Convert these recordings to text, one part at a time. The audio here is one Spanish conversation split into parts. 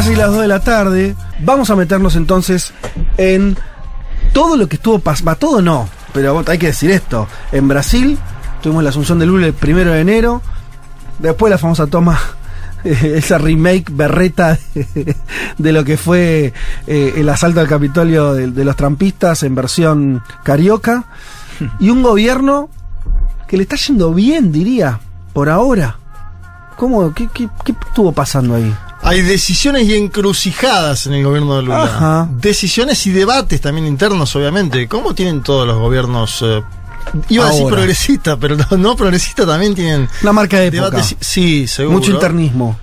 casi las 2 de la tarde. Vamos a meternos entonces en todo lo que estuvo pasando. Todo no, pero hay que decir esto. En Brasil tuvimos la asunción de Lula el primero de enero. Después la famosa toma, esa remake berreta de, lo que fue eh, el asalto al Capitolio de, de los trampistas en versión carioca. Y un gobierno que le está yendo bien, diría, por ahora. ¿Cómo? ¿Qué, qué, qué estuvo pasando ahí? Hay decisiones y encrucijadas en el gobierno de Lula. Ajá. Decisiones y debates también internos, obviamente. ¿Cómo tienen todos los gobiernos? eh, iba a decir Ahora. progresistas, pero no, no progresistas también tienen Una marca de época. debates. Sí, seguro. Mucho internismo.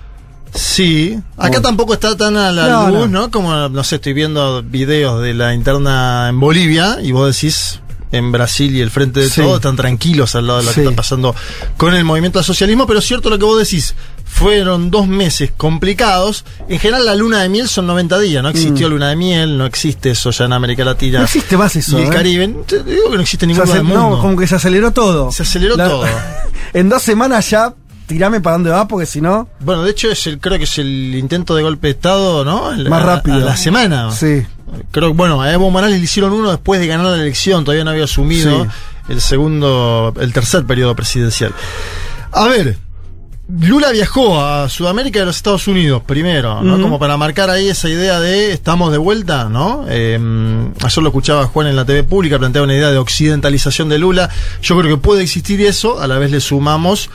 Sí, acá Bueno. tampoco está tan a la No, luz, no. ¿no? Como, no sé, estoy viendo videos de la interna en Bolivia y vos decís, en Brasil y el frente de Sí. todo están tranquilos al lado de lo Sí. que está pasando con el movimiento al socialismo, pero es cierto lo que vos decís, fueron dos meses complicados. En general la luna de miel son 90 días, no existió luna de miel, no existe eso ya en América Latina. Mm. No existe más eso. y el ¿eh? Caribe, te digo que no existe ningún lugar del mundo. no, como que se aceleró todo. Se aceleró todo. en dos semanas ya, tirame para dónde va, porque si no. Bueno, de hecho es el, creo que es el intento de golpe de estado, ¿no? El- Más rápido. A la semana. Sí. Creo que, bueno, a Evo Morales le hicieron uno después de ganar la elección, todavía no había asumido Sí. el segundo, el tercer periodo presidencial. A ver, Lula viajó a Sudamérica y a los Estados Unidos primero, ¿no? Como para marcar ahí esa idea de estamos de vuelta, ¿no? Eh, ayer lo escuchaba Juan en la TV pública, planteaba una idea de occidentalización de Lula. Yo creo que puede existir eso, a la vez le sumamos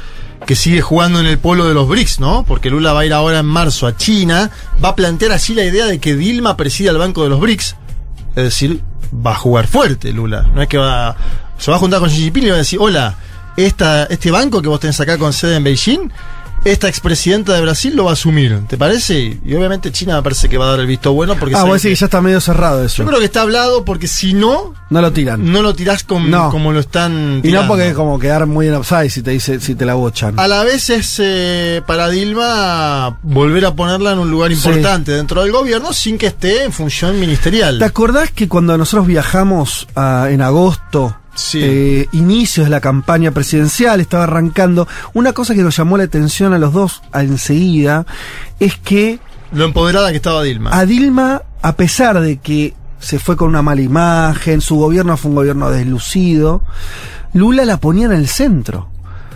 que sigue jugando en el polo de los BRICS, ¿no? Porque Lula va a ir ahora en marzo a China, va a plantear así la idea de que Dilma presida el Banco de los BRICS, es decir, va a jugar fuerte Lula, no es que va se va a juntar con Xi Jinping y va a decir, hola, esta, este banco que vos tenés acá con sede en Beijing, esta expresidenta de Brasil lo va a asumir, ¿te parece? Y obviamente China me parece que va a dar el visto bueno porque Ah, vos decís que- ya está medio cerrado eso. yo creo que está hablado porque si no, No lo tiran. no lo tirás con- No. como lo están y tirando. no porque es como quedar muy en upside si te dice, si te la bochan. A la vez es eh, para Dilma volver a ponerla en un lugar Sí. importante dentro del gobierno sin que esté en función ministerial. ¿Te acordás que cuando nosotros viajamos ah, en agosto, Sí. eh, inicios de la campaña presidencial, estaba arrancando, una cosa que nos llamó la atención a los dos enseguida es que Lo empoderada que estaba Dilma. a Dilma, a pesar de que se fue con una mala imagen, su gobierno fue un gobierno deslucido, Lula la ponía en el centro.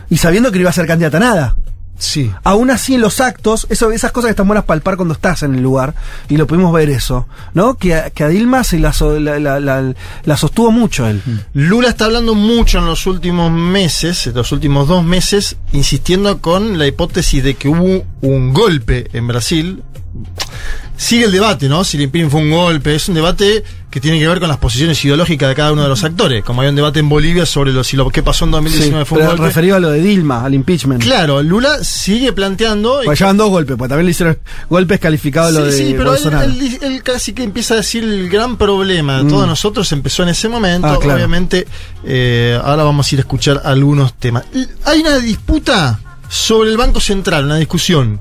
Y sabiendo que no iba a ser candidata a nada. Sí. Aún así en los actos, eso, esas cosas que están buenas palpar cuando estás en el lugar, y lo pudimos ver eso, ¿no? Que, a- que a Dilma se la, la, la- la- la sostuvo mucho él. Lula está hablando mucho en los últimos meses, en los últimos dos meses, insistiendo con la hipótesis de que hubo un golpe en Brasil. Sigue el debate, ¿no? Si el impeachment fue un golpe. Es un debate que tiene que ver con las posiciones ideológicas de cada uno de los actores. Como hay un debate en Bolivia sobre lo, si lo que pasó en 2019 Sí, fue un pero golpe. referido a lo de Dilma, al impeachment. Claro, Lula sigue planteando. Porque llevan dos golpes, porque también le hicieron golpes calificados lo de Sí, sí, pero él, Bolsonaro. él- él casi que empieza a decir el gran problema de Mm. todos nosotros empezó en ese momento. Ah, claro. Obviamente, eh, ahora vamos a ir a escuchar algunos temas. Hay una disputa sobre el Banco Central, una discusión.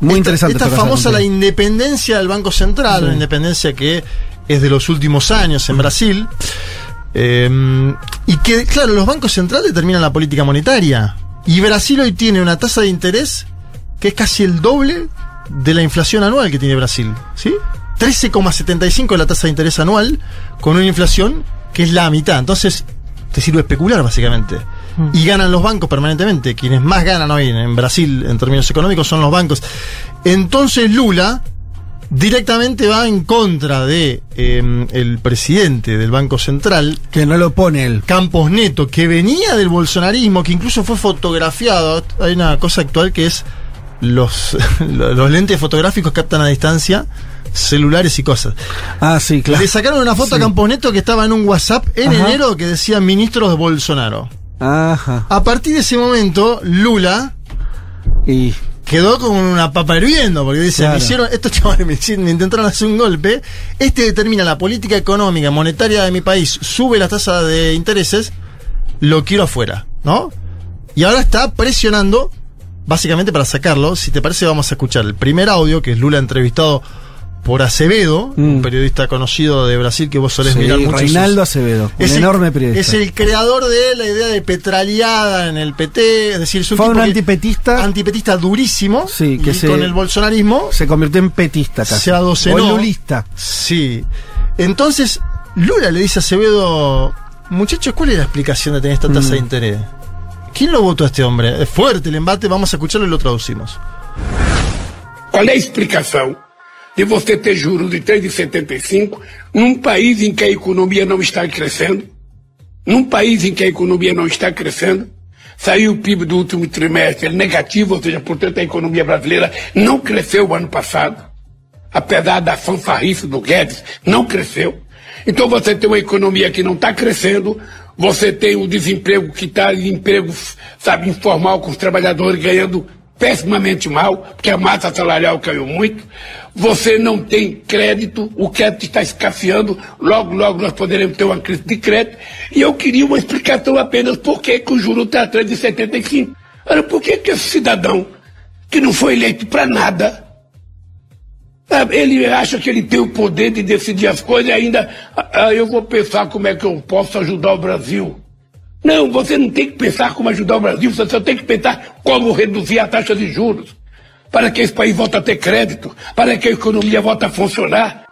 Muy Esta- interesante. Esta famosa la independencia del Banco Central, Sí. una independencia que es de los últimos años en Brasil. Eh, y que, claro, los bancos centrales determinan la política monetaria. Y Brasil hoy tiene una tasa de interés que es casi el doble de la inflación anual que tiene Brasil. ¿Sí? 13,75 es la tasa de interés anual, con una inflación que es la mitad. Entonces, te sirve especular, básicamente. Y ganan los bancos permanentemente. Quienes más ganan hoy en, en Brasil en términos económicos son los bancos. Entonces, Lula directamente va en contra de eh, el presidente del Banco Central, Que no lo pone él. Campos Neto, que venía del bolsonarismo, que incluso fue fotografiado. Hay una cosa actual que es los, los lentes fotográficos captan a distancia celulares y cosas. Ah, sí, claro. Le sacaron una foto a. Campos Neto que estaba en un WhatsApp en Ajá. enero que decía ministros de Bolsonaro. Ajá. A partir de ese momento, Lula Y quedó con una papa hirviendo, porque dice, Claro. me hicieron, estos chavales me, hicieron- me intentaron hacer un golpe, este determina la política económica, monetaria de mi país, sube la tasa de intereses, lo quiero afuera, ¿no? Y ahora está presionando, básicamente para sacarlo, si te parece vamos a escuchar el primer audio, que es Lula entrevistado por Acevedo, Mm. un periodista conocido de Brasil que vos solés Sí, mirar mucho. Reinaldo sus- Acevedo, un Es el- enorme periodista. Es el creador de la idea de petraleada en el PT, es decir, es un Fue tipo un que- antipetista. antipetista durísimo Sí, que y se- con el bolsonarismo se convirtió en petista casi. Se adocenó. O lulista. Sí. Entonces, Lula le dice a Acevedo, muchachos, ¿cuál es la explicación de tener esta tasa Mm. de interés? ¿Quién lo votó a este hombre? Es fuerte el embate, vamos a escucharlo y lo traducimos. Qual é a explicação de você ter juros de 3,75 num país em que a economia não está crescendo? Num país em que a economia não está crescendo? Saiu o PIB do último trimestre negativo, ou seja, portanto a economia brasileira não cresceu o ano passado. Apesar da fanfarrice do Guedes, não cresceu. Então você tem uma economia que não está crescendo, você tem o desemprego que está emprego, sabe, informal com os trabalhadores ganhando pessimamente mal, porque a massa salarial caiu muito. Você não tem crédito, o crédito está escasseando, logo, logo nós poderemos ter uma crise de crédito. E eu queria uma explicação apenas por que, que o juro está atrás de 75. Olha, por que, que esse cidadão, que não foi eleito para nada, sabe, ele acha que ele tem o poder de decidir as coisas e ainda, ah, ah, eu vou pensar como é que eu posso ajudar o Brasil. Não, você não tem que pensar como ajudar o Brasil, você só tem que pensar como reduzir a taxa de juros, para que esse país volte a ter crédito, para que a economia volte a funcionar.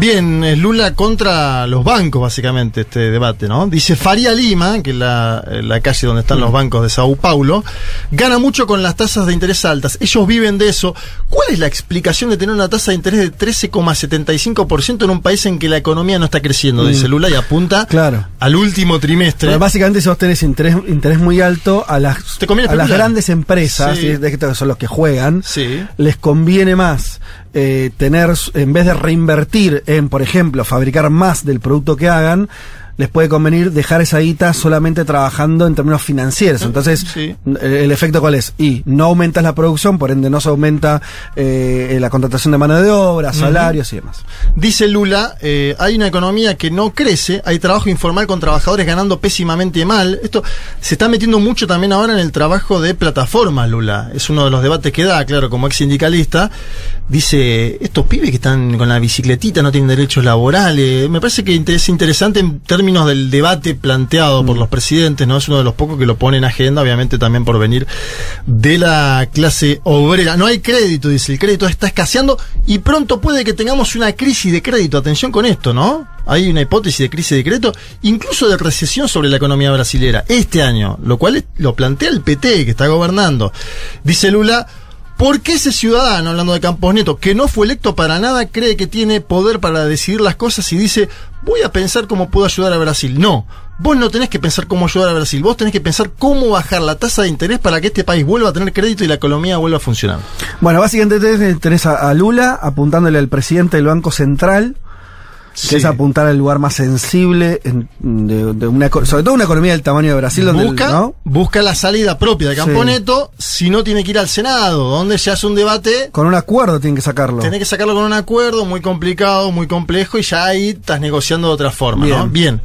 Bien, es Lula contra los bancos, básicamente, este debate, ¿no? Dice Faria Lima, que es la, la calle donde están los bancos de Sao Paulo, gana mucho con las tasas de interés altas. Ellos viven de eso. ¿Cuál es la explicación de tener una tasa de interés de 13,75% en un país en que la economía no está creciendo? Dice Lula y apunta Claro. al último trimestre. Pero básicamente si vos tenés interés, interés muy alto a las, a las grandes empresas, Sí. que son los que juegan, Sí. les conviene más eh, tener, en vez de reinvertir en, por ejemplo, fabricar más del producto que hagan, les puede convenir dejar esa guita solamente trabajando en términos financieros. Entonces, Sí. el, el efecto cuál es? Y no aumentas la producción, por ende no se aumenta eh, la contratación de mano de obra, salarios y demás. Dice Lula, eh, hay una economía que no crece, hay trabajo informal con trabajadores ganando pésimamente mal. Esto se está metiendo mucho también ahora en el trabajo de plataformas, Lula. Es uno de los debates que da, claro, como ex sindicalista. Dice, estos pibes que están con la bicicletita no tienen derechos laborales. Me parece que es interesante en términos del debate planteado por los presidentes, ¿no? Es uno de los pocos que lo pone en agenda, obviamente también por venir de la clase obrera. No hay crédito, dice, el crédito está escaseando y pronto puede que tengamos una crisis de crédito. Atención con esto, ¿no? Hay una hipótesis de crisis de crédito, incluso de recesión sobre la economía brasilera este año, lo cual lo plantea el PT que está gobernando. Dice Lula, ¿Por qué ese ciudadano, hablando de Campos Neto, que no fue electo para nada, cree que tiene poder para decidir las cosas y dice, voy a pensar cómo puedo ayudar a Brasil? No, vos no tenés que pensar cómo ayudar a Brasil, vos tenés que pensar cómo bajar la tasa de interés para que este país vuelva a tener crédito y la economía vuelva a funcionar. Bueno, básicamente tenés, a Lula apuntándole al presidente del Banco Central, que es apuntar al lugar más sensible en- de, de una, sobre todo una economía del tamaño de Brasil, donde busca, ¿no? busca la salida propia de Sí. Camponeto, si no tiene que ir al Senado, donde se hace un debate con un acuerdo tienen que sacarlo. Tenés que sacarlo con un acuerdo muy complicado, muy complejo, y ya ahí estás negociando de otra forma, ¿no? Bien. Bien.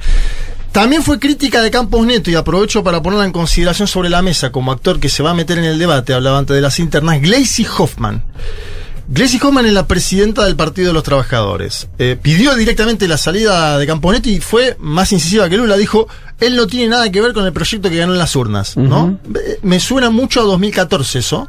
También fue crítica de Campos Neto, y aprovecho para ponerla en consideración sobre la mesa como actor que se va a meter en el debate, hablaba antes de las internas, Gleisi Hoffman. Gleisi Hoffman es la presidenta del Partido de los Trabajadores. Eh, pidió directamente la salida de Campos Neto y fue más incisiva que Lula. Dijo, él no tiene nada que ver con el proyecto que ganó en las urnas, ¿no? Me suena mucho a 2014 eso.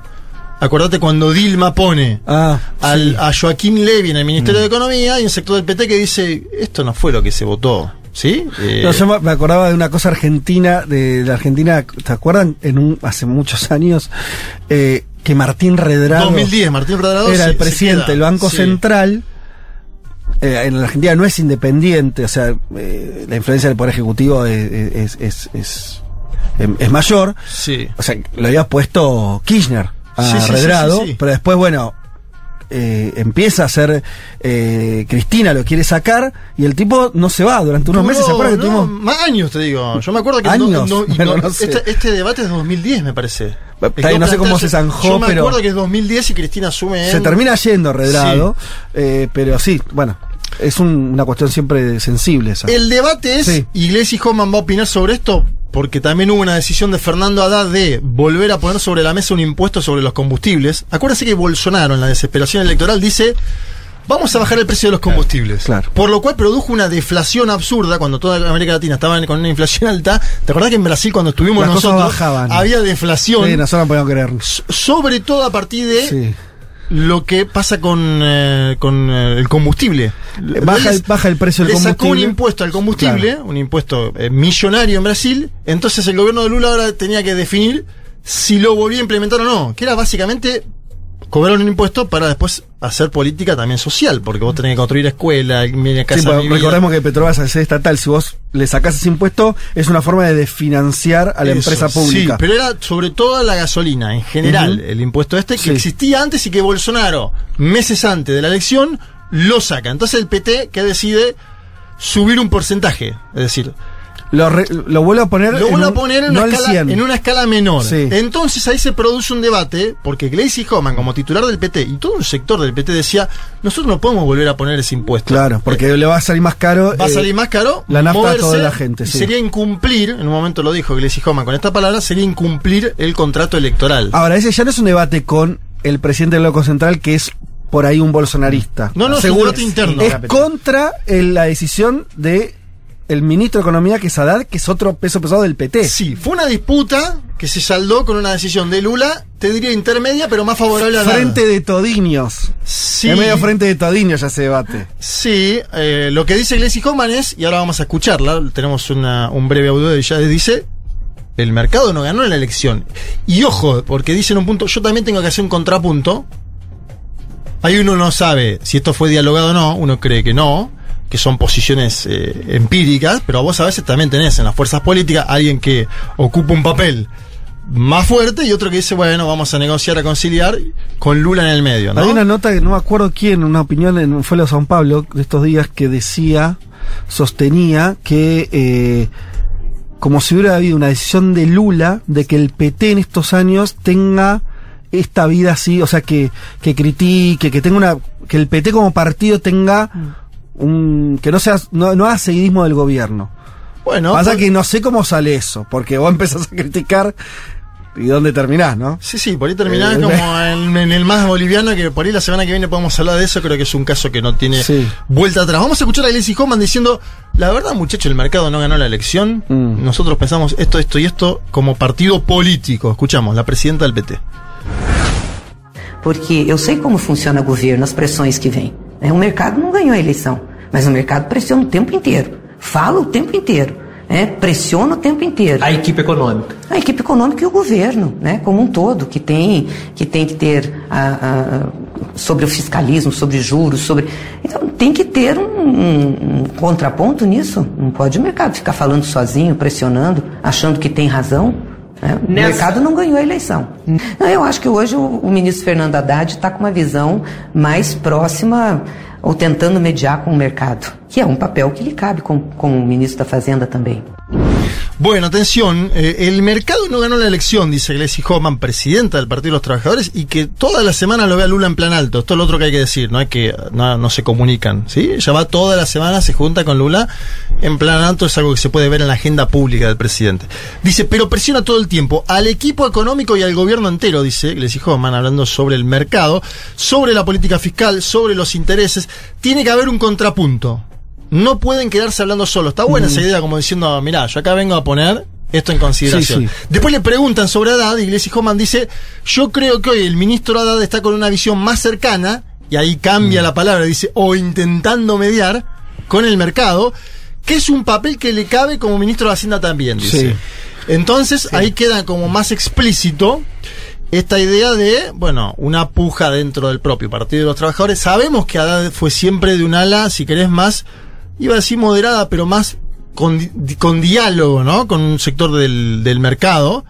Acordate cuando Dilma pone Ah, al, sí. a Joaquín Levy en el Ministerio de Economía y un sector del PT que dice, esto no fue lo que se votó, ¿sí? Eh, No, yo me- me acordaba de una cosa argentina, de la Argentina, ¿te acuerdan? En un, hace muchos años, eh, que Martín Redrado 2010, Martín Redrado era el presidente del Banco sí. Central. Eh, en la Argentina no es independiente, o sea, eh, la influencia del Poder Ejecutivo es, es, es, mayor. Sí. O sea, lo había puesto Kirchner a Sí, Redrado, pero después, bueno, eh, empieza a ser eh, Cristina lo quiere sacar y el tipo no se va durante unos meses, ¿se acuerdan que no, tuvimos Más años, te digo. Yo me acuerdo que... ¿Años? y Bueno, no sé. este, este debate es de 2010, me parece. Bien, no sé cómo se zanjó, Yo me pero- acuerdo que es 2010 y Cristina asume Se en- termina yendo Redrado, eh, pero sí, bueno, es un- una cuestión siempre sensible esa. El debate es, Sí. Iglesias y Hoffman va a opinar sobre esto, porque también hubo una decisión de Fernando Haddad de volver a poner sobre la mesa un impuesto sobre los combustibles. Acuérdense que Bolsonaro, en la desesperación electoral, dice, vamos a bajar el precio de los combustibles. Claro. Por lo cual produjo una deflación absurda cuando toda América Latina estaba con una inflación alta. ¿Te acordás que en Brasil cuando estuvimos Las nosotros bajaban. había deflación? Sí, nosotros no podemos creer. S- sobre todo a partir de Sí. Lo que pasa con, eh, con eh, el combustible. Baja el- baja el precio del le sacó un combustible. impuesto al combustible, un impuesto eh, millonario en Brasil, entonces el gobierno de Lula ahora tenía que definir si lo volvía a implementar o no, que era básicamente cobrar un impuesto para después hacer política también social, porque vos tenés que construir escuela, casa Sí, pues, recordemos que Petrobras ser estatal, si vos le sacás ese impuesto, es una forma de desfinanciar a la Eso, empresa pública. Sí, pero era sobre todo la gasolina, en general, el impuesto este que Sí. existía antes y que Bolsonaro, meses antes de la elección, lo saca. Entonces el PT que decide subir un porcentaje, es decir, Lo, re- lo vuelvo a poner. lo vuelve a poner en una, al escala, 100. en una escala menor. Sí. Entonces ahí se produce un debate, porque Gleisi Homan, como titular del PT, y todo un sector del PT decía, nosotros no podemos volver a poner ese impuesto. Claro, porque le va a salir más caro. Va a eh, salir más caro. la nafta a moverse, toda la gente, sí. Sería incumplir, en un momento lo dijo Gleisi Homan con esta palabra, sería incumplir el contrato electoral. Ahora, ese ya no es un debate con el presidente del Banco Central, que es por ahí un bolsonarista. No, no, es un Seguro- debate interno. Es contra el- la decisión de el ministro de Economía, que es Haddad, que es otro peso pesado del PT. Sí, fue una disputa que se saldó con una decisión de Lula, te diría intermedia, pero más favorable a la Frente de todiños. Sí, Es medio frente de todiños ya ese debate. sí eh, lo que dice Gleisi Homan es, y ahora vamos a escucharla, tenemos una- un breve audio de ella, dice, el mercado no ganó la elección. Y ojo, porque dice en un punto, yo también tengo que hacer un contrapunto. Ahí uno no sabe si esto fue dialogado o no, uno cree que no, que son posiciones eh, empíricas, pero vos a veces también tenés en las fuerzas políticas alguien que ocupa un papel más fuerte y otro que dice, bueno, vamos a negociar, a conciliar con Lula en el medio, ¿no? Hay una nota que no me acuerdo quién, una opinión en un Fue de San Pablo de estos días que decía, sostenía que eh, como si hubiera habido una decisión de Lula de que el PT en estos años tenga esta vida así, o sea, que, que critique, que tenga una, que el PT como partido tenga un, que no sea, no, no haga seguidismo del gobierno. Bueno, Pasa por- que no sé cómo sale eso, porque vos empezás a criticar y dónde terminás, ¿no? Sí, sí, por ahí terminás Eh, como en, en el más boliviano, que por ahí la semana que viene podemos hablar de eso, creo que es un caso que no tiene Sí. vuelta atrás. Vamos a escuchar a Gleisi Homan diciendo, la verdad muchacho, el mercado no ganó la elección, Mm. nosotros pensamos esto, esto y esto como partido político. Escuchamos, la presidenta del PT. Porque eu sei como funciona governo, as pressões que vêm. Né? O mercado não ganhou a eleição, mas o mercado pressiona o tempo inteiro. Fala o tempo inteiro. né? Pressiona o tempo inteiro. A equipe econômica. A equipe econômica e o governo, né, como um todo, que tem que, tem que ter a- a- sobre o fiscalismo, sobre juros, sobre. Então tem que ter um, um- um contraponto nisso. Não pode o mercado ficar falando sozinho, pressionando, achando que tem razão. Né? O Nessa- mercado não ganhou a eleição. Não, eu acho que hoje o, o ministro Fernando Haddad está com uma visão mais próxima ou tentando mediar com o mercado, que é um papel que lhe cabe como, como ministro da Fazenda também. Bueno, atención, eh, el mercado no ganó la elección, dice Gleisi Homan, presidenta del Partido de los Trabajadores, y que toda la semana lo ve a Lula en plan alto. Esto es lo otro que hay que decir, no es que no, se comunican, ¿sí? Ella va toda la semana, se junta con Lula en plan alto, es algo que se puede ver en la agenda pública del presidente. Dice, pero presiona todo el tiempo al equipo económico y al gobierno entero, dice Gleisi Homan, hablando sobre el mercado, sobre la política fiscal, sobre los intereses. Tiene que haber un contrapunto. No pueden quedarse hablando solos. Está buena esa idea, como diciendo, mirá, yo acá vengo a poner esto en consideración. Sí, sí. Después le preguntan sobre Haddad y Gleisi Homan dice, yo creo que hoy el ministro Haddad está con una visión más cercana, y ahí cambia la palabra, dice, o intentando mediar con el mercado, que es un papel que le cabe como ministro de Hacienda también, dice. Sí. Entonces ahí queda como más explícito esta idea de, bueno, una puja dentro del propio Partido de los Trabajadores. Sabemos que Haddad fue siempre de un ala, si querés, más, iba a decir moderada, pero más con, di- con diálogo, ¿no? Con un sector del, del mercado.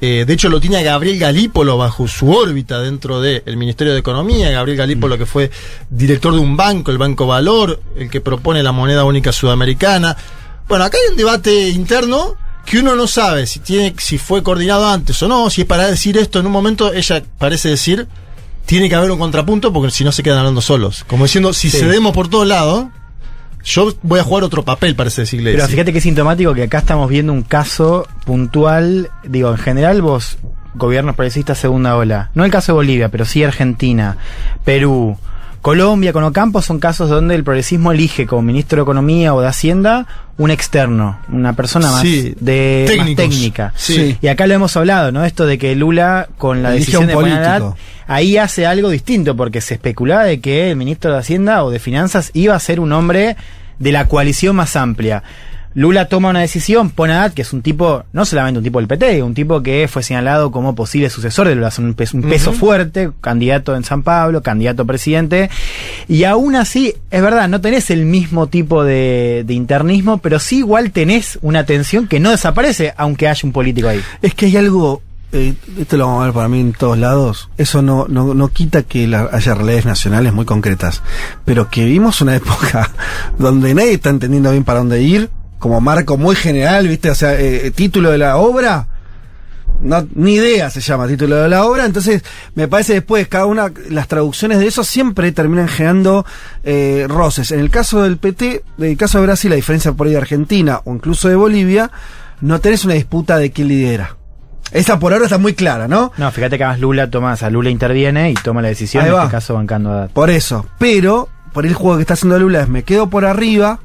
Eh, de hecho, lo tiene a Gabriel Galípolo bajo su órbita dentro del Ministerio de Economía. Gabriel Galípolo, que fue director de un banco, el Banco Valor, el que propone la moneda única sudamericana. Bueno, acá hay un debate interno que uno no sabe si tiene, si fue coordinado antes o no, si es para decir esto en un momento, ella parece decir, tiene que haber un contrapunto porque si no se quedan hablando solos. Como diciendo, si cedemos por todos lados, yo voy a jugar otro papel, parece decirle. Pero fíjate que es sintomático que acá estamos viendo un caso puntual. Digo, en general vos, gobiernos progresistas segunda ola. No el caso de Bolivia, pero sí Argentina, Perú, Colombia con Ocampo son casos donde el progresismo elige como ministro de Economía o de Hacienda un externo, una persona más Sí, de más técnica. Sí. Y acá lo hemos hablado, ¿no? Esto de que Lula con la Elige decisión de ahí hace algo distinto porque se especulaba de que el ministro de Hacienda o de Finanzas iba a ser un hombre de la coalición más amplia. Lula toma una decisión, pone a Haddad, que es un tipo, no solamente un tipo del PT, un tipo que fue señalado como posible sucesor de Lula, es un peso, un peso fuerte, candidato en San Pablo, candidato a presidente, y aún así, es verdad, no tenés el mismo tipo de, de internismo, pero sí igual tenés una tensión que no desaparece, aunque haya un político ahí. Es que hay algo, eh, esto lo vamos a ver para mí en todos lados, eso no, no, no quita que la- haya realidades nacionales muy concretas, pero que vimos una época donde nadie está entendiendo bien para dónde ir, como marco muy general, ¿viste? O sea, eh, título de la obra, no, ni idea se llama título de la obra, entonces me parece después cada una, las traducciones de eso siempre terminan generando eh, roces. En el caso del PT, en el caso de Brasil, la diferencia por ahí de Argentina o incluso de Bolivia, no tenés una disputa de quién lidera. Esa por ahora está muy clara, ¿no? No, fíjate que además Lula toma, o sea, Lula interviene y toma la decisión, en este caso bancando a. Por eso. Pero, por el juego que está haciendo Lula es me quedo por arriba.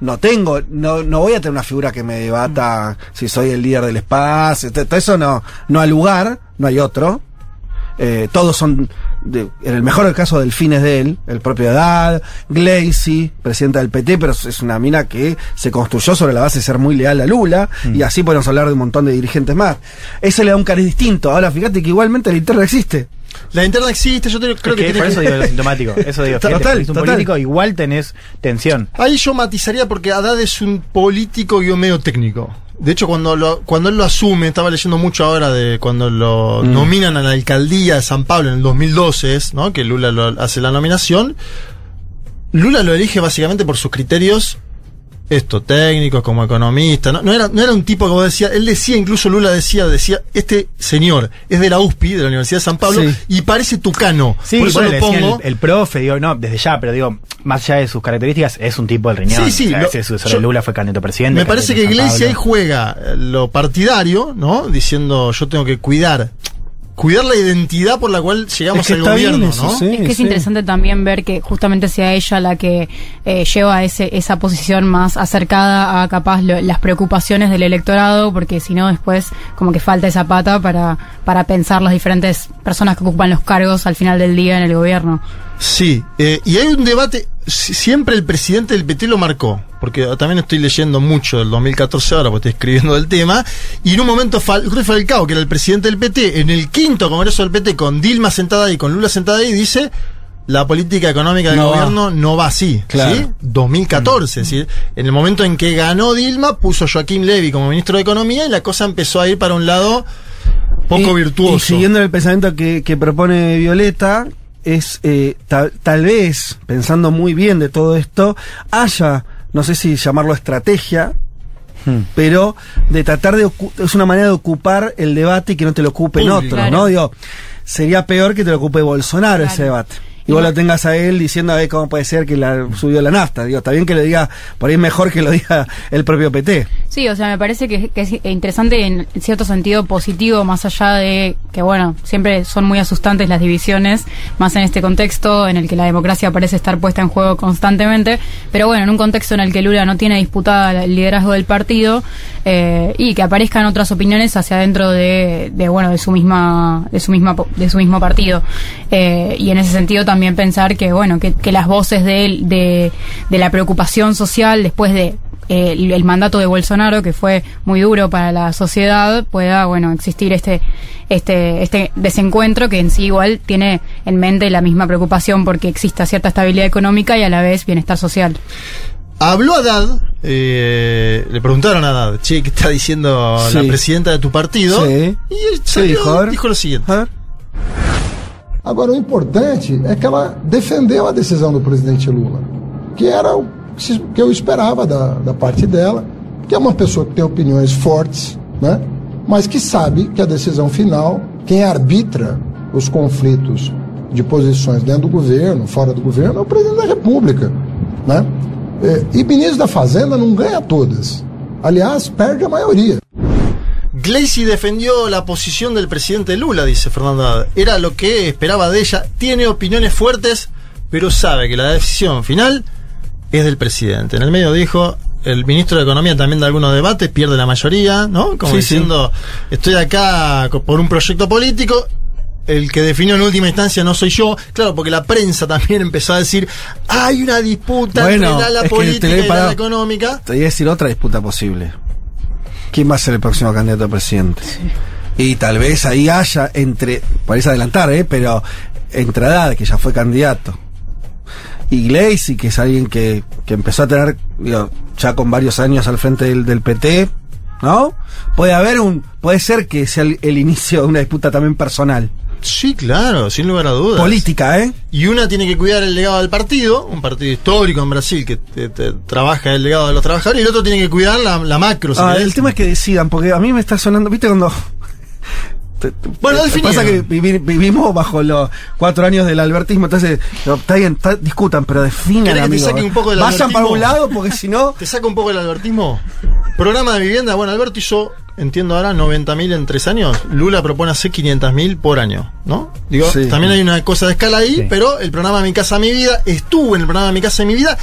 No tengo, no, no voy a tener una figura que me debata si soy el líder del espacio. eso no, no hay lugar, no hay otro. Eh, todos son, de- en el mejor caso, delfines de él, el propio Haddad, Gleisi, presidenta del PT, pero es una mina que se construyó sobre la base de ser muy leal a Lula, y así podemos hablar de un montón de dirigentes más. Eso le da un cariz distinto. Ahora, fíjate que igualmente la interna existe. La interna existe, yo te- creo Es que que, por eso que- digo lo sintomático. Eso digo, fíjate, Total, es un total. político, igual tenés tensión. Ahí yo matizaría porque Haddad es un político guion medio técnico. De hecho, cuando, lo, cuando él lo asume, estaba leyendo mucho ahora de cuando lo Mm. nominan a la alcaldía de San Pablo en el 2012, es, ¿no? que Lula lo- hace la nominación. Lula lo elige básicamente por sus criterios esto, técnicos, como economista. No, no era, no era un tipo vos decía, él decía, incluso Lula decía, decía, este señor es de la USPI, de la Universidad de San Pablo, Sí. y parece tucano. Sí, por eso bueno, lo pongo. el, el profe, digo, no, desde ya, pero digo, más allá de sus características, es un tipo del riñón. Sí, sí, O sea, lo- ese sucesor yo- de Lula fue candidato a presidente. Me parece que Iglesia ahí juega eh, lo partidario, ¿no? Diciendo yo tengo que cuidar, cuidar la identidad por la cual llegamos Es que al está bien gobierno, eso, ¿no? sí. Es que es interesante también ver que justamente sea ella la que eh, lleva ese, esa posición más acercada a capaz lo- las preocupaciones del electorado, porque si no después como que falta esa pata para, para pensar las diferentes personas que ocupan los cargos al final del día en el gobierno. Sí, eh, y hay un debate, siempre el presidente del PT lo marcó, porque también estoy leyendo mucho del 2014 ahora, porque estoy escribiendo del tema, y en un momento que Falcao, que era el presidente del PT, en el quinto congreso del PT, con Dilma sentada ahí, con Lula sentada ahí, dice, la política económica del No va. gobierno no va así, Claro. ¿sí? 2014, es decir, en el momento en que ganó Dilma, puso Joaquín Levy como ministro de Economía y la cosa empezó a ir para un lado poco Y- virtuoso. Y siguiendo el pensamiento que, que propone Violeta, es eh, ta- tal vez, pensando muy bien de todo esto, haya, no sé si llamarlo estrategia, Hmm. pero de tratar de ocu- es una manera de ocupar el debate y que no te lo ocupen otros, Claro. ¿no? Digo, sería peor que te lo ocupe Bolsonaro Claro. ese debate. Y vos lo tengas a él diciendo a ver cómo puede ser que la subió la nafta. Digo, está bien que lo diga, por ahí mejor que lo diga el propio PT. Sí, o sea, me parece que, es interesante en cierto sentido positivo, más allá de que, bueno, siempre son muy asustantes las divisiones, más en este contexto en el que la democracia parece estar puesta en juego constantemente, pero bueno, en un contexto en el que Lula no tiene disputada el liderazgo del partido eh, y que aparezcan otras opiniones hacia adentro de, de, bueno, de su misma, de su misma, de su mismo partido. Eh, y en ese sentido también pensar que, bueno, que, que las voces de, él- de, de la preocupación social después de eh, el, el mandato de Bolsonaro, que fue muy duro para la sociedad, pueda, bueno, existir este, este, este desencuentro que en sí igual tiene en mente la misma preocupación porque exista cierta estabilidad económica y a la vez bienestar social. Habló Haddad, eh, le preguntaron a Haddad, che, ¿qué está diciendo la presidenta de tu partido? Sí. Y él ¿Qué salió, dijo? A dijo lo siguiente. A ver. Agora, o importante é que ela defendeu a decisão do presidente Lula, que era o que eu esperava da, da parte dela, que é uma pessoa que tem opiniões fortes, né? mas que sabe que a decisão final, quem arbitra os conflitos de posições dentro do governo, fora do governo, é o presidente da República. Né? É, E ministro da Fazenda não ganha todas. Aliás, perde a maioria. Gleisi defendió la posición del presidente Lula, dice Fernando Haddad. Era lo que esperaba de ella. Tiene opiniones fuertes, pero sabe que la decisión final es del presidente. En el medio dijo, el ministro de Economía también da algunos debates, pierde la mayoría, ¿no? Como Sí, diciendo, estoy acá por un proyecto político. El que definió en última instancia no soy yo. Claro, porque la prensa también empezó a decir, hay una disputa Bueno, entre la, que política y la económica. Te voy a decir otra disputa posible. ¿Quién va a ser el próximo candidato a presidente? Y tal vez ahí haya entre, parece adelantar, ¿eh? pero entre Haddad, que ya fue candidato, y Gleisi, que es alguien que, que empezó a tener, digo, ya con varios años al frente del, del PT, ¿no? Puede haber un, puede ser que sea el, el inicio de una disputa también personal. Sí, claro, sin lugar a dudas. Política, ¿eh? Y una tiene que cuidar el legado del partido, un partido histórico en Brasil que te- te trabaja el legado de los trabajadores, y el otro tiene que cuidar la, la macro. Ah, el tema es que decidan, porque a mí me está sonando, ¿viste cuando... Bueno, definieron. pasa que vivi- vivimos bajo los cuatro años del albertismo, entonces, está bien, está- discutan, pero definan, ¿Querés que te un poco del Vayan para un lado, porque si no... ¿Te saca un poco el albertismo? Programa de vivienda, bueno, Alberto hizo, entiendo ahora, 90.000 en tres años. Lula propone hacer 500.000 por año, ¿no? Digo, Sí. también hay una cosa de escala ahí, Sí. pero el programa Mi Casa Mi Vida estuvo en el programa Mi Casa Mi Vida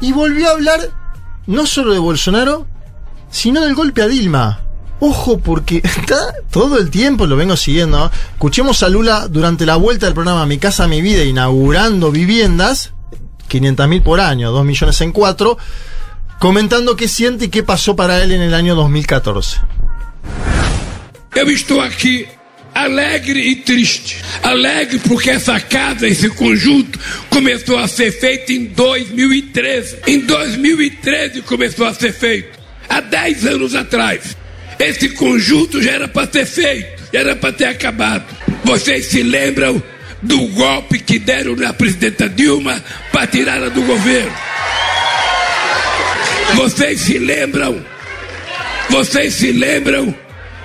y volvió a hablar no solo de Bolsonaro, sino del golpe a Dilma. Ojo, porque está todo el tiempo, lo vengo siguiendo. Escuchemos a Lula durante la vuelta del programa Mi Casa Mi Vida, inaugurando viviendas, 500.000 por año, 2 millones en 4, comentando qué siente y qué pasó para él en el año 2014. Eu estou aqui alegre e triste. Alegre porque essa casa, esse conjunto, começou a ser feito em 2013. Em 2013 começou a ser feito. Há 10 anos atrás. Esse conjunto já era para ter feito, já era para ter acabado. Vocês se lembram do golpe que deram na presidenta Dilma para tirá-la do governo? Vocês se lembram vocês se lembram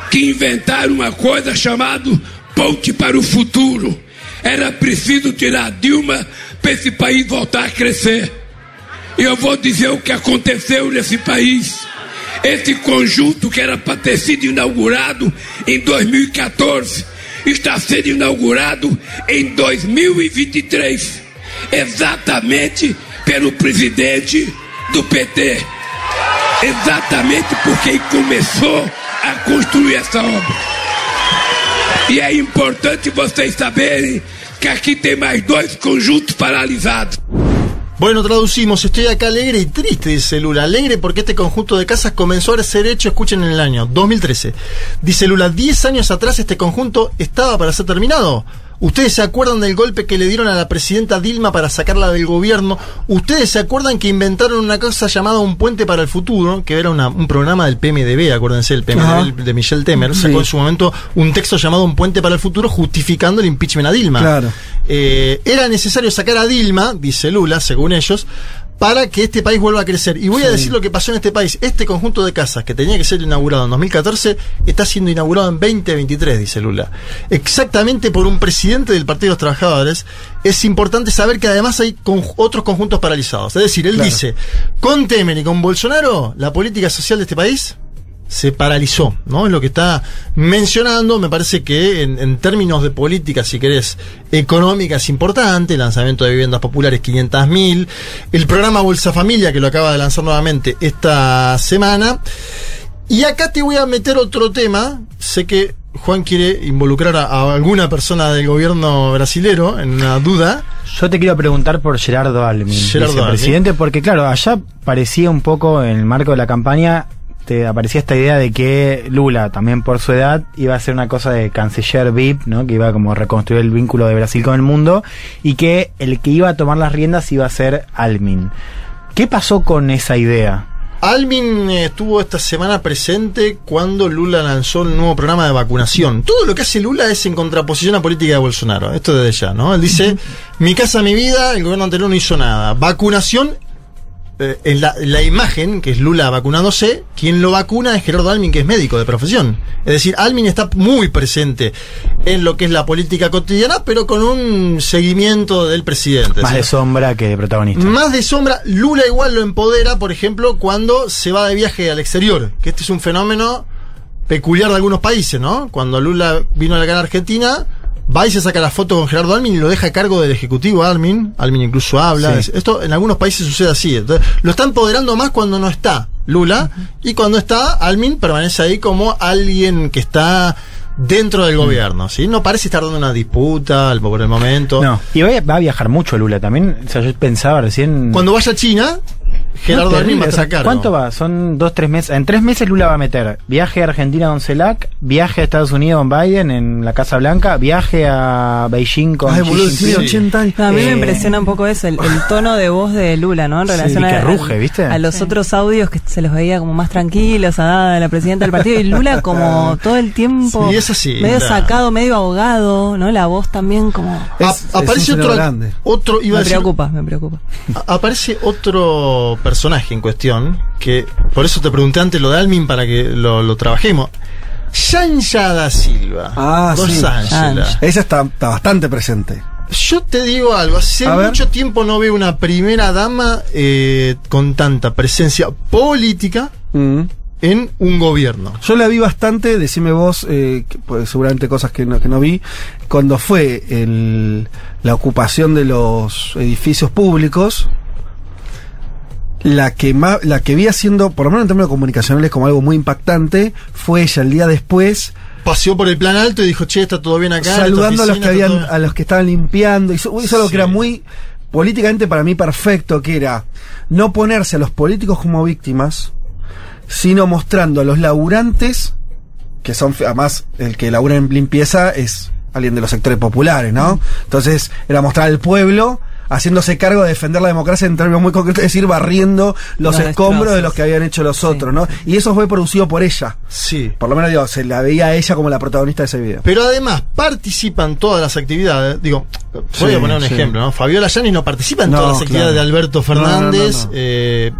que inventaram uma coisa chamada Ponte para o Futuro? Era preciso tirar Dilma para esse país voltar a crescer. E eu vou dizer o que aconteceu nesse país. Esse conjunto que era para ter sido inaugurado em 2014 está sendo inaugurado em 2023, exatamente pelo presidente do PT. Exatamente por quem começou a construir essa obra. E é importante vocês saberem que aqui tem mais dois conjuntos paralisados. Bueno, traducimos, estoy acá alegre y triste, dice Lula. Alegre porque este conjunto de casas comenzó a ser hecho, escuchen, en el año 2013. Dice Lula, 10 años atrás este conjunto estaba para ser terminado. Ustedes se acuerdan del golpe que le dieron a la presidenta Dilma para sacarla del gobierno. Ustedes se acuerdan que inventaron una cosa llamada Un Puente para el Futuro, que era una- un programa del PMDB, acuérdense, el PMDB Ajá. de Michel Temer. Sí. Sacó en su momento un texto llamado Un Puente para el Futuro justificando el impeachment a Dilma. Claro. Eh, era necesario sacar a Dilma, dice Lula, según ellos, para que este país vuelva a crecer. Y voy a decir lo que pasó en este país. Este conjunto de casas que tenía que ser inaugurado en 2014 está siendo inaugurado en 2023, dice Lula. Exactamente por un presidente del Partido de los Trabajadores. Es importante saber que además hay con- otros conjuntos paralizados. Es decir, él Claro. dice, con Temer y con Bolsonaro, la política social de este país se paralizó, ¿no? Es lo que está mencionando. Me parece que en, en términos de política, si querés, económica es importante. El lanzamiento de viviendas populares 500.000. El programa Bolsa Familia, que lo acaba de lanzar nuevamente esta semana. Y acá te voy a meter otro tema. Sé que Juan quiere involucrar a, a alguna persona del gobierno brasilero en una duda. Yo te quiero preguntar por Gerardo Almin, Gerardo presidente, porque claro, allá parecía un poco en el marco de la campaña, aparecía esta idea de que Lula, también por su edad, iba a ser una cosa de canciller VIP, ¿no? Que iba como a reconstruir el vínculo de Brasil con el mundo, y que el que iba a tomar las riendas iba a ser Almin. ¿Qué pasó con esa idea? Almin estuvo esta semana presente cuando Lula lanzó el nuevo programa de vacunación. Todo lo que hace Lula es en contraposición a política de Bolsonaro. Esto desde ya, ¿no? Él dice, mi casa, mi vida, el gobierno anterior no hizo nada. Vacunación, eh, en la, la imagen, que es Lula vacunándose, quien lo vacuna es Gerardo Almin, que es médico de profesión. Es decir, Almin está muy presente en lo que es la política cotidiana, pero con un seguimiento del presidente. Más ¿sí? de sombra que de protagonista. Más de sombra, Lula igual lo empodera, por ejemplo, cuando se va de viaje al exterior, que este es un fenómeno peculiar de algunos países, ¿no? Cuando Lula vino a la Argentina, va y se saca la foto con Gerardo Almin y lo deja a cargo del ejecutivo Almin. Almin incluso habla. Sí. Es- Esto en algunos países sucede así. Entonces, lo está empoderando más cuando no está Lula y cuando está Almin permanece ahí como alguien que está dentro del gobierno. ¿sí? No parece estar dando una disputa al- por el momento. No. Y va a viajar mucho Lula también. O sea, yo pensaba recién. Cuando vaya a China, Gerardo No, va a cargo. ¿Cuánto va? Son dos, tres meses. En tres meses Lula va a meter viaje a Argentina con CELAC, viaje a Estados Unidos con Biden en la Casa Blanca, viaje a Beijing con Ay, Xi boludo, tiene 80 años. No, a mí Eh, me impresiona un poco eso, el, el tono de voz de Lula, ¿no? En Sí, relación que a, ruge, ¿viste? a los otros audios que se los veía como más tranquilos, a la presidenta del partido, y Lula como todo el tiempo Sí, es así, medio sacado, medio ahogado, ¿no? La voz también como... A- Es- es aparece un señor otro, grande. otro iba a Me decir, preocupa, me preocupa. a- aparece otro personaje en cuestión que por eso te pregunté antes lo de Almin para que lo, lo trabajemos. Yanja da Silva. Ah, Dos sí. Ángela. Ah, Esa está, está bastante presente. Yo te digo algo, hace A ver. mucho tiempo no veo una primera dama eh, con tanta presencia política Mm. en un gobierno. Yo la vi bastante, decime vos, eh, que, pues, seguramente cosas que no, que no vi, cuando fue el, la ocupación de los edificios públicos, la que, ma- la que vi haciendo, por lo menos en términos comunicacionales, como algo muy impactante, fue ella el día después, Paseó por el plan alto y dijo, che, está todo bien acá. saludando a los que habían, a los que estaban limpiando, hizo, hizo algo Sí. que era muy políticamente para mí perfecto, que era no ponerse a los políticos como víctimas, sino mostrando a los laburantes, que son, además, el que labura en limpieza es alguien de los sectores populares, ¿no? Entonces, era mostrar al pueblo haciéndose cargo de defender la democracia en términos muy concretos, es decir, barriendo los, Los escombros de los que habían hecho los otros, ¿no? Y eso fue producido por ella. Sí. Por lo menos, digo, se la veía a ella como la protagonista de ese video. Pero además participan todas las actividades. Digo, voy Sí, a poner un sí. ejemplo, ¿no? Fabiola Yanis no participa en No, todas las actividades claro. de Alberto No, no, no, Fernández. no. eh,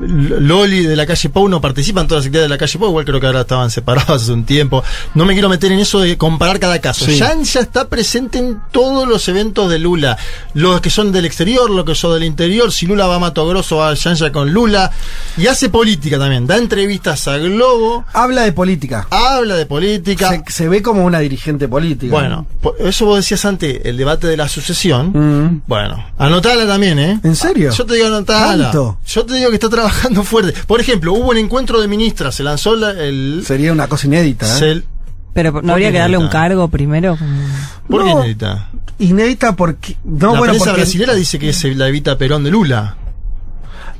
Loli de la calle Pau no participa en todas las actividades de la calle Pau. Igual creo que ahora estaban separados hace un tiempo. No me quiero meter en eso de comparar cada caso. Sí. Jan ya está presente en todos los eventos de Lula. Los que son del exterior, los que son del interior. Si Lula va a Mato Grosso, va a Yanja con Lula. Y hace política también. Da entrevistas a Globo. Habla de política. Habla de política. Se, se ve como una dirigente política. Bueno, eso vos decías antes, el debate de la sucesión. Mm. Bueno, anotala también, ¿eh? ¿En serio? Yo te digo anotala. ¿Tanto? Yo te digo que está trabajando fuerte. Por ejemplo, hubo un encuentro de ministras, se lanzó la- el... Sería una cosa inédita. ¿eh? se- Pero ¿Por no habría que darle un cargo primero. ¿Por qué No. inédita? Inédita porque. No, la bueno, prensa porque. brasilera dice que es la Evita Perón de Lula.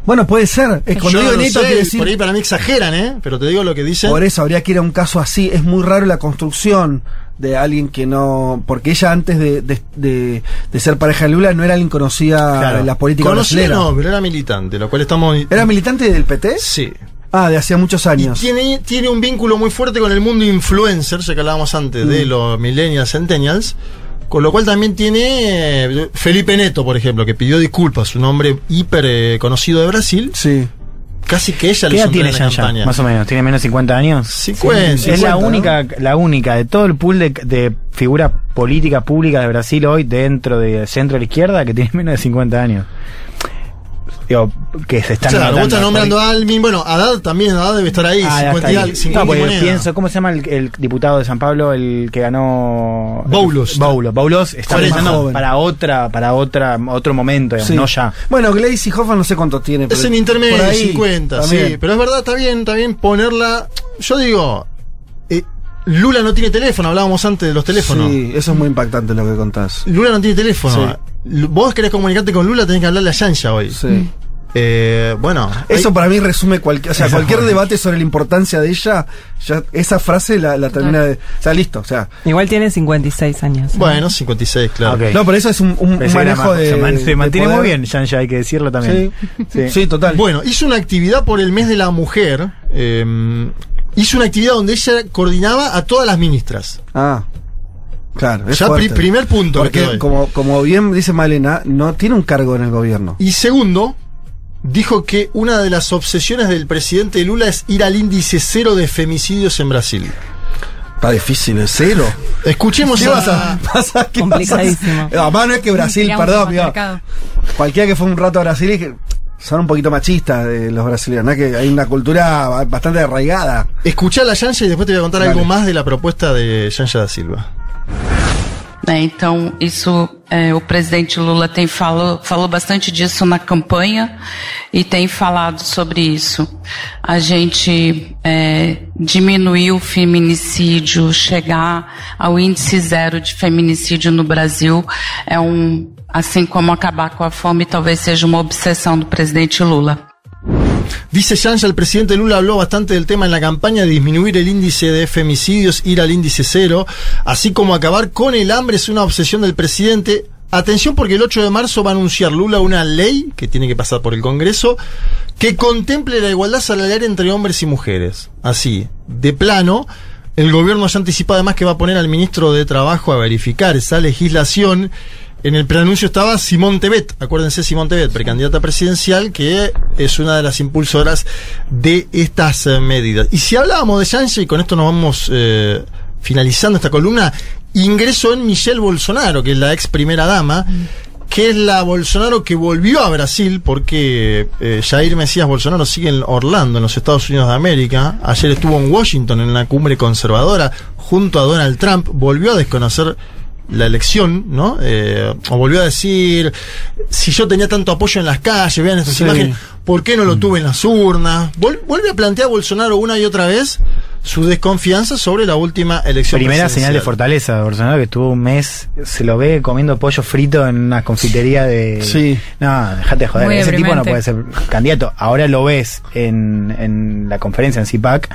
Bueno, puede ser. Es cuando Yo digo no inédito, sé, quiere decir. Por ahí para mí exageran, ¿eh? Pero te digo lo que dicen. Por eso habría que ir a un caso así. Es muy raro la construcción de alguien que no. Porque ella antes de, de, de- de ser pareja de Lula no era alguien conocida Claro. la política brasileña. no, pero era militante, lo cual estamos... ¿Era militante del PT? Sí. Ah, de hacía muchos Y años. tiene, tiene un vínculo muy fuerte con el mundo influencer, ya que hablábamos antes de Mm. los millennials, centennials. Con lo cual también tiene eh, Felipe Neto, por ejemplo, que pidió disculpas, un hombre hiper eh, conocido de Brasil. Sí. Casi que ella ¿Qué le edad tiene la campaña. Más o menos. ¿Tiene menos de 50 años? 50, es 50, la ¿no? única, la única de todo el pool de, de figura política pública de Brasil hoy dentro de centro de la izquierda que tiene menos de 50 años. Digo, que se están Claro, vos estás nombrando a Almin. Bueno, Haddad también, Haddad debe estar ahí, Ah, 50 está y ahí. al- 50 No, porque pienso, ¿cómo se llama el, el diputado de San Pablo, el que ganó? Boulos. Boulos. Boulos está pensando para otra, para otra, otro momento, digamos, Sí. no ya. Bueno, Glaze y Hoffman no sé cuánto tiene. Es pero en intermedio, por ahí 50, también. sí. Pero es verdad, está bien, está bien ponerla. Yo digo, Lula no tiene teléfono, hablábamos antes de los teléfonos. Sí, eso es muy impactante lo que contás. Lula no tiene teléfono. L- Vos querés comunicarte con Lula, tenés que hablarle a Yanja hoy. Sí. Eh, bueno. Eso hay- para mí resume cualquier, o sea, cualquier debate sobre la importancia de ella, ya esa frase la, la termina de, o sea, listo, o sea, Igual tiene 56 años. ¿eh? Bueno, 56, claro. No, pero eso es un, un- manejo de, se, man- se de mantiene muy bien, Yanja, hay que decirlo también. Sí, sí, total. Bueno, hizo una actividad por el mes de la mujer. eh, hizo una actividad donde ella coordinaba a todas las ministras. Ah, claro. Es Ya pri- primer punto Porque como, como bien dice Malena, no tiene un cargo en el gobierno. Y segundo, dijo que una de las obsesiones del presidente Lula es ir al índice cero de femicidios en Brasil. Está difícil, es cero. Escuchemos ¿Qué a... pasa? pasa ¿Qué Complicadísimo. pasa? Además no es que Brasil, perdón, cualquiera que fue un rato a Brasil y que son un poquito machistas de los brasileños, ¿no? que hay una cultura ba- bastante arraigada. Escuchá a la Yanja y después te voy a contar Dale. algo más de la propuesta de Yanja da Silva. né? Então, isso é, o presidente Lula tem falou, falou bastante disso na campanha e tem falado sobre isso. A gente é, diminuir o feminicídio, chegar ao índice zero de feminicídio no Brasil é um, assim como acabar com a fome, talvez seja uma obsessão do presidente Lula. Dice Yanja, el presidente Lula habló bastante del tema en la campaña de disminuir el índice de femicidios, ir al índice cero, así como acabar con el hambre es una obsesión del presidente. Atención porque el 8 de marzo va a anunciar Lula una ley que tiene que pasar por el Congreso que contemple la igualdad salarial entre hombres y mujeres. Así, de plano, el gobierno ya anticipa además que va a poner al ministro de Trabajo a verificar esa legislación. En el preanuncio estaba Simón Tebet, acuérdense Simón Tebet, precandidata presidencial, que es una de las impulsoras de estas eh, medidas. Y si hablábamos de Sánchez, y con esto nos vamos eh, finalizando esta columna, ingreso en Michelle Bolsonaro, que es la ex primera dama, que es la Bolsonaro que volvió a Brasil, porque eh, Jair Mesías Bolsonaro sigue en Orlando, en los Estados Unidos de América. Ayer estuvo en Washington en la cumbre conservadora junto a Donald Trump, volvió a desconocer la elección, ¿no? Eh, o volvió a decir, si yo tenía tanto apoyo en las calles, vean estas Sí. imágenes, ¿por qué no lo tuve en las urnas? Vol- vuelve a plantear Bolsonaro una y otra vez su desconfianza sobre la última elección. Primera señal de fortaleza de Bolsonaro que estuvo un mes, se lo ve comiendo pollo frito en una confitería de. Sí. No, dejate de joder. Muy Ese tipo no puede ser candidato. Ahora lo ves en, en la conferencia en CIPAC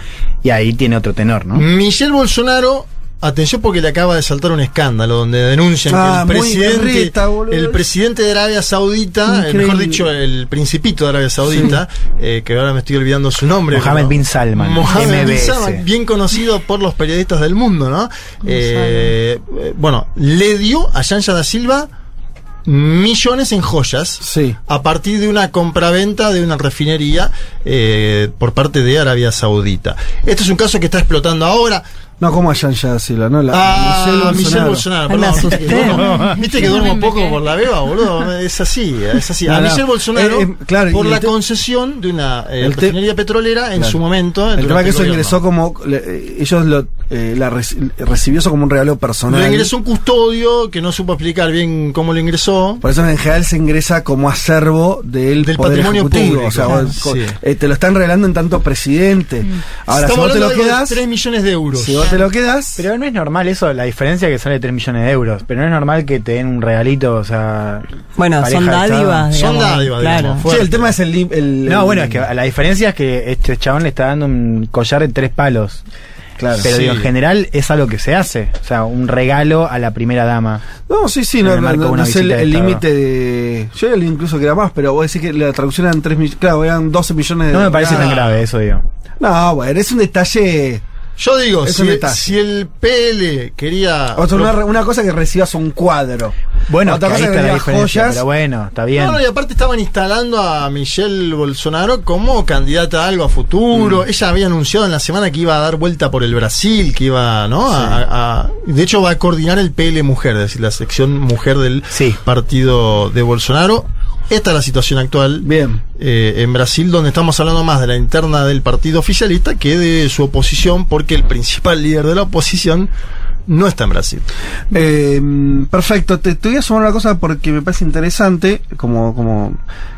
y ahí tiene otro tenor, ¿no? Michelle Bolsonaro, atención porque le acaba de saltar un escándalo donde denuncian Ah, que el muy presidente, el presidente de Arabia Saudita, eh, mejor dicho, el principito de Arabia Saudita, eh, que ahora me estoy olvidando su nombre. Mohammed bin Salman, Mohammed bin. Salman, bien conocido por los periodistas del mundo, ¿no? Eh, eh, bueno, le dio a Yanja da Silva millones en joyas Sí. a partir de una compraventa de una refinería eh, por parte de Arabia Saudita. Este es un caso que está explotando ahora. No, como a Yanja Silva, ¿no? La, Ah, Michelle Bolsonaro. Ay, me perdón. Viste que duermo poco por la beba, boludo. Es así, es así. No, a no. Michelle Bolsonaro, Eh, eh, claro, por la te- concesión de una eh, refinería petrolera en Claro. su momento. El tema que eso ingresó como. le- eh, ellos lo, eh, la recibió eso como un regalo personal. Lo ingresó un custodio que no supo explicar bien cómo lo ingresó. Por eso en general se ingresa como acervo del, Del poder patrimonio ejecutivo. público. O sea, Claro, vos- co- sí. eh, te lo están regalando en tanto presidente. Ahora, si Estamos vos te lo quedas, 3 millones de euros. si vos te lo quedas, Pero no es normal eso, la diferencia que sale 3 millones de euros. Pero no es normal que te den un regalito, o sea. Bueno, son dádivas. Son dádivas, claro. digamos, sí, el tema es el, No, bueno, es que la diferencia es que este chabón le está dando un collar de tres palos. Claro. Pero Sí. digo, en general es algo que se hace. O sea, un regalo a la primera dama. No, sí, sí, no, el no, no una sé el límite de. Yo incluso que era más, pero vos decís que la traducción eran 3 millones. Claro, eran 12 millones de No me parece Ah. tan grave eso, digo. No, bueno, es un detalle. Yo digo, si, el PL quería. O sea, una, una cosa que recibas un cuadro. Bueno, otra que ahí cosa que está la diferencia, joyas. pero bueno, está bien. No, no, y aparte estaban instalando a Michelle Bolsonaro como candidata a algo a futuro. Ella había anunciado en la semana que iba a dar vuelta por el Brasil, que iba, ¿no? A- a- de hecho, va a coordinar el PL Mujer, es decir, la sección mujer del Sí. partido de Bolsonaro. Esta es la situación actual Bien. eh, en Brasil, donde estamos hablando más de la interna del partido oficialista que de su oposición, porque el principal líder de la oposición no está en Brasil. Eh, perfecto, te, te voy a sumar una cosa porque me parece interesante, como, como,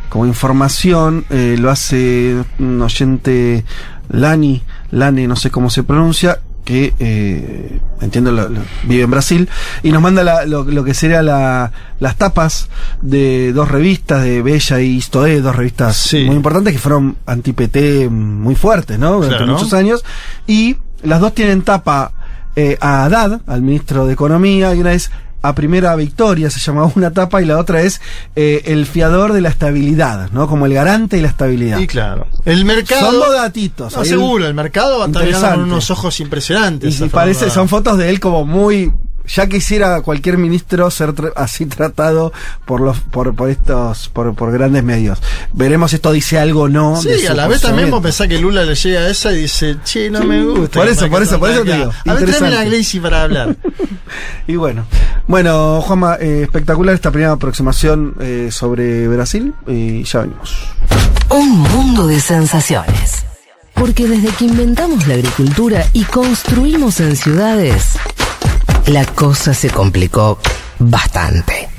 como información, eh, lo hace un oyente Lani, Lani, no sé cómo se pronuncia, que eh, entiendo lo- lo- vive en Brasil, y nos manda la- lo, lo que sería la, las tapas de dos revistas, de Bella y Istoé, dos revistas Sí. muy importantes que fueron anti-PT muy fuertes, ¿no? Durante Claro. muchos años, y las dos tienen tapa eh, a Haddad, al ministro de Economía, y una es a primera victoria, se llamaba una tapa, y la otra es eh, el fiador de la estabilidad, ¿no? Como el garante de la estabilidad. Y claro, el mercado. Son dos datitos. No, seguro, el mercado va a estar con unos ojos impresionantes. Y, y parece, son fotos de él como muy. Ya quisiera cualquier ministro ser tra- así tratado por los por, por estos por, por grandes medios. Veremos si esto dice algo o no. Sí, a la vez también vos pensás que Lula le llega a esa y dice, che, no me gusta. por eso, por eso, por eso te digo, A ver, tráeme la Glacy para hablar. Y bueno, bueno, Juanma, eh, espectacular esta primera aproximación eh, sobre Brasil y ya venimos. Un mundo de sensaciones. Porque desde que inventamos la agricultura y construimos en ciudades, la cosa se complicó bastante.